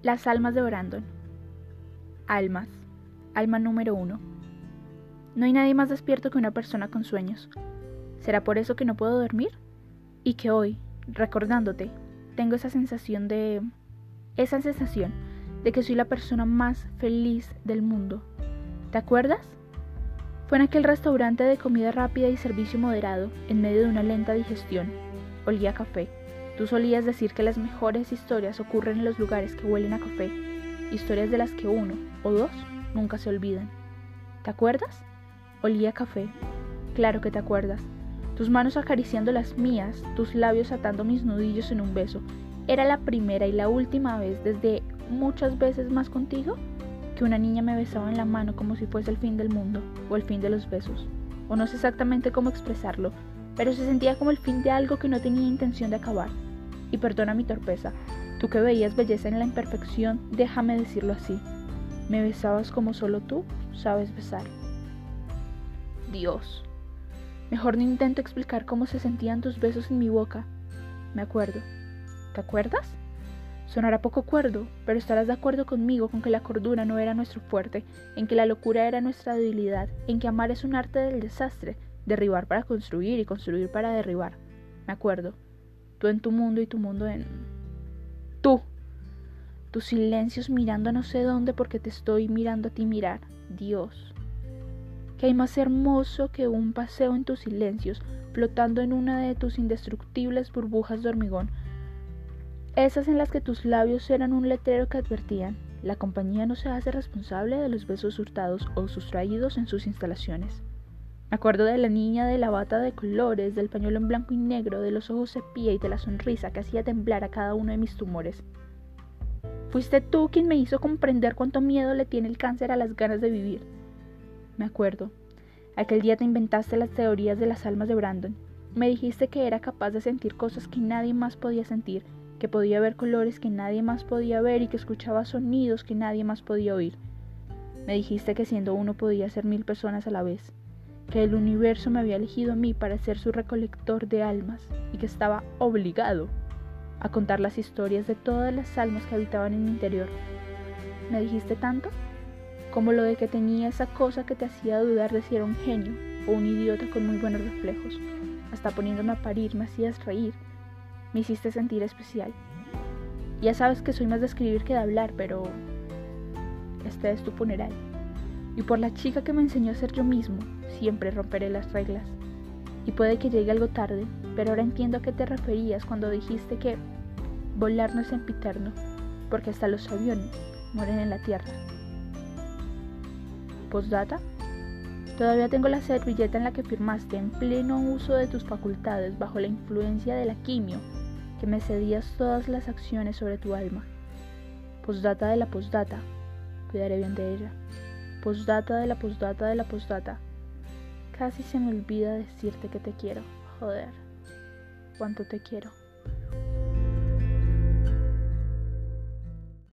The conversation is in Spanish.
Las almas de Brandon. Almas. Alma número uno. No hay nadie más despierto que una persona con sueños. ¿Será por eso que no puedo dormir? Y que hoy, recordándote, tengo esa sensación de... esa sensación de que soy la persona más feliz del mundo. ¿Te acuerdas? Fue en aquel restaurante de comida rápida y servicio moderado, en medio de una lenta digestión. Olía café. Tú solías decir que las mejores historias ocurren en los lugares que huelen a café, historias de las que uno o dos nunca se olvidan. ¿Te acuerdas? Olía café. Claro que te acuerdas. Tus manos acariciando las mías, tus labios atando mis nudillos en un beso. Era la primera y la última vez desde muchas veces más contigo que una niña me besaba en la mano como si fuese el fin del mundo o el fin de los besos. O no sé exactamente cómo expresarlo, pero se sentía como el fin de algo que no tenía intención de acabar. Y perdona mi torpeza, tú que veías belleza en la imperfección, déjame decirlo así. Me besabas como solo tú sabes besar. Dios. Mejor no intento explicar cómo se sentían tus besos en mi boca. Me acuerdo. ¿Te acuerdas? Sonará poco cuerdo, pero estarás de acuerdo conmigo con que la cordura no era nuestro fuerte, en que la locura era nuestra debilidad, en que amar es un arte del desastre, derribar para construir y construir para derribar. Me acuerdo. Tú en tu mundo y tu mundo en... Tú. Tus silencios mirando a no sé dónde porque te estoy mirando a ti mirar. Dios. ¿Qué hay más hermoso que un paseo en tus silencios, flotando en una de tus indestructibles burbujas de hormigón, esas en las que tus labios eran un letrero que advertían, la compañía no se hace responsable de los besos hurtados o sustraídos en sus instalaciones. Me acuerdo de la niña de la bata de colores, del pañuelo en blanco y negro, de los ojos sepia y de la sonrisa que hacía temblar a cada uno de mis tumores. Fuiste tú quien me hizo comprender cuánto miedo le tiene el cáncer a las ganas de vivir. Me acuerdo. Aquel día te inventaste las teorías de las almas de Brandon. Me dijiste que era capaz de sentir cosas que nadie más podía sentir que podía ver colores que nadie más podía ver y que escuchaba sonidos que nadie más podía oír. Me dijiste que siendo uno podía ser mil personas a la vez, que el universo me había elegido a mí para ser su recolector de almas y que estaba obligado a contar las historias de todas las almas que habitaban en mi interior. ¿Me dijiste tanto? Como lo de que tenía esa cosa que te hacía dudar de si era un genio o un idiota con muy buenos reflejos. Hasta poniéndome a parir me hacías reír me hiciste sentir especial. Ya sabes que soy más de escribir que de hablar, pero este es tu funeral. Y por la chica que me enseñó a ser yo mismo, siempre romperé las reglas. Y puede que llegue algo tarde, pero ahora entiendo a qué te referías cuando dijiste que volar no es sempiterno, porque hasta los aviones mueren en la tierra. Postdata. Todavía tengo la servilleta en la que firmaste en pleno uso de tus facultades bajo la influencia de la que me cedías todas las acciones sobre tu alma. Postdata de la postdata, cuidaré bien de ella. Postdata de la postdata de la postdata. Casi se me olvida decirte que te quiero. Joder, cuánto te quiero.